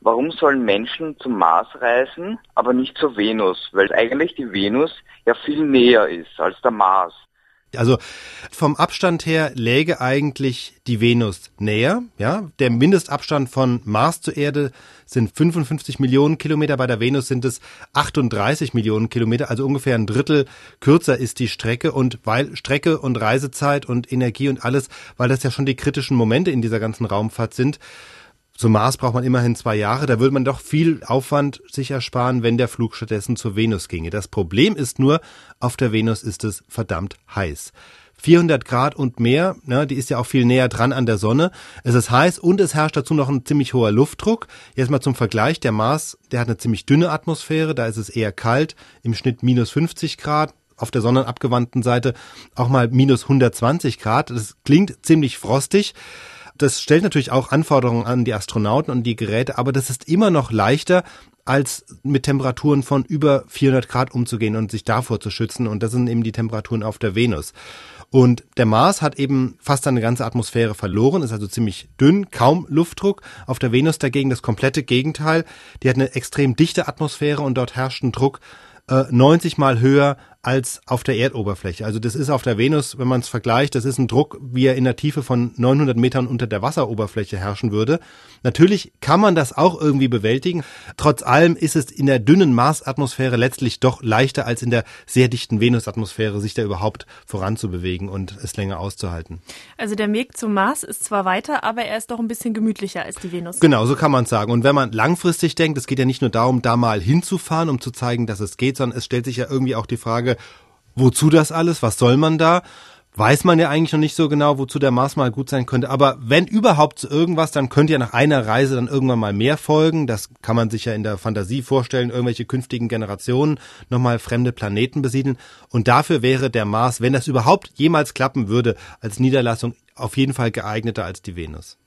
warum sollen Menschen zum Mars reisen, aber nicht zur Venus? Weil eigentlich die Venus ja viel näher ist als der Mars. Also vom Abstand her läge eigentlich die Venus näher. Ja, der Mindestabstand von Mars zur Erde sind 55 Millionen Kilometer. Bei der Venus sind es 38 Millionen Kilometer, also ungefähr ein Drittel kürzer ist die Strecke. Und weil Strecke und Reisezeit und Energie und alles, weil das ja schon die kritischen Momente in dieser ganzen Raumfahrt sind, zum Mars braucht man immerhin zwei Jahre. Da würde man doch viel Aufwand sich ersparen, wenn der Flug stattdessen zur Venus ginge. Das Problem ist nur, auf der Venus ist es verdammt heiß. 400 Grad und mehr, ne, die ist ja auch viel näher dran an der Sonne. Es ist heiß und es herrscht dazu noch ein ziemlich hoher Luftdruck. Jetzt mal zum Vergleich, der Mars, der hat eine ziemlich dünne Atmosphäre, da ist es eher kalt, im Schnitt minus 50 Grad, auf der sonnenabgewandten Seite auch mal minus 120 Grad. Das klingt ziemlich frostig das stellt natürlich auch Anforderungen an die Astronauten und die Geräte, aber das ist immer noch leichter, als mit Temperaturen von über 400 Grad umzugehen und sich davor zu schützen. Und das sind eben die Temperaturen auf der Venus. Und der Mars hat eben fast seine ganze Atmosphäre verloren, ist also ziemlich dünn, kaum Luftdruck. Auf der Venus dagegen das komplette Gegenteil. Die hat eine extrem dichte Atmosphäre und dort herrscht ein Druck äh, 90 mal höher als auf der Erdoberfläche. Also das ist auf der Venus, wenn man es vergleicht, das ist ein Druck, wie er in der Tiefe von 900 Metern unter der Wasseroberfläche herrschen würde. Natürlich kann man das auch irgendwie bewältigen. Trotz allem ist es in der dünnen Marsatmosphäre letztlich doch leichter als in der sehr dichten Venusatmosphäre, sich da überhaupt voranzubewegen und es länger auszuhalten. Also der Weg zum Mars ist zwar weiter, aber er ist doch ein bisschen gemütlicher als die Venus. Genau, so kann man sagen. Und wenn man langfristig denkt, es geht ja nicht nur darum, da mal hinzufahren, um zu zeigen, dass es geht, sondern es stellt sich ja irgendwie auch die Frage, Frage, wozu das alles, was soll man da? Weiß man ja eigentlich noch nicht so genau, wozu der Mars mal gut sein könnte. Aber wenn überhaupt irgendwas, dann könnte ja nach einer Reise dann irgendwann mal mehr folgen. Das kann man sich ja in der Fantasie vorstellen, irgendwelche künftigen Generationen nochmal fremde Planeten besiedeln. Und dafür wäre der Mars, wenn das überhaupt jemals klappen würde, als Niederlassung auf jeden Fall geeigneter als die Venus.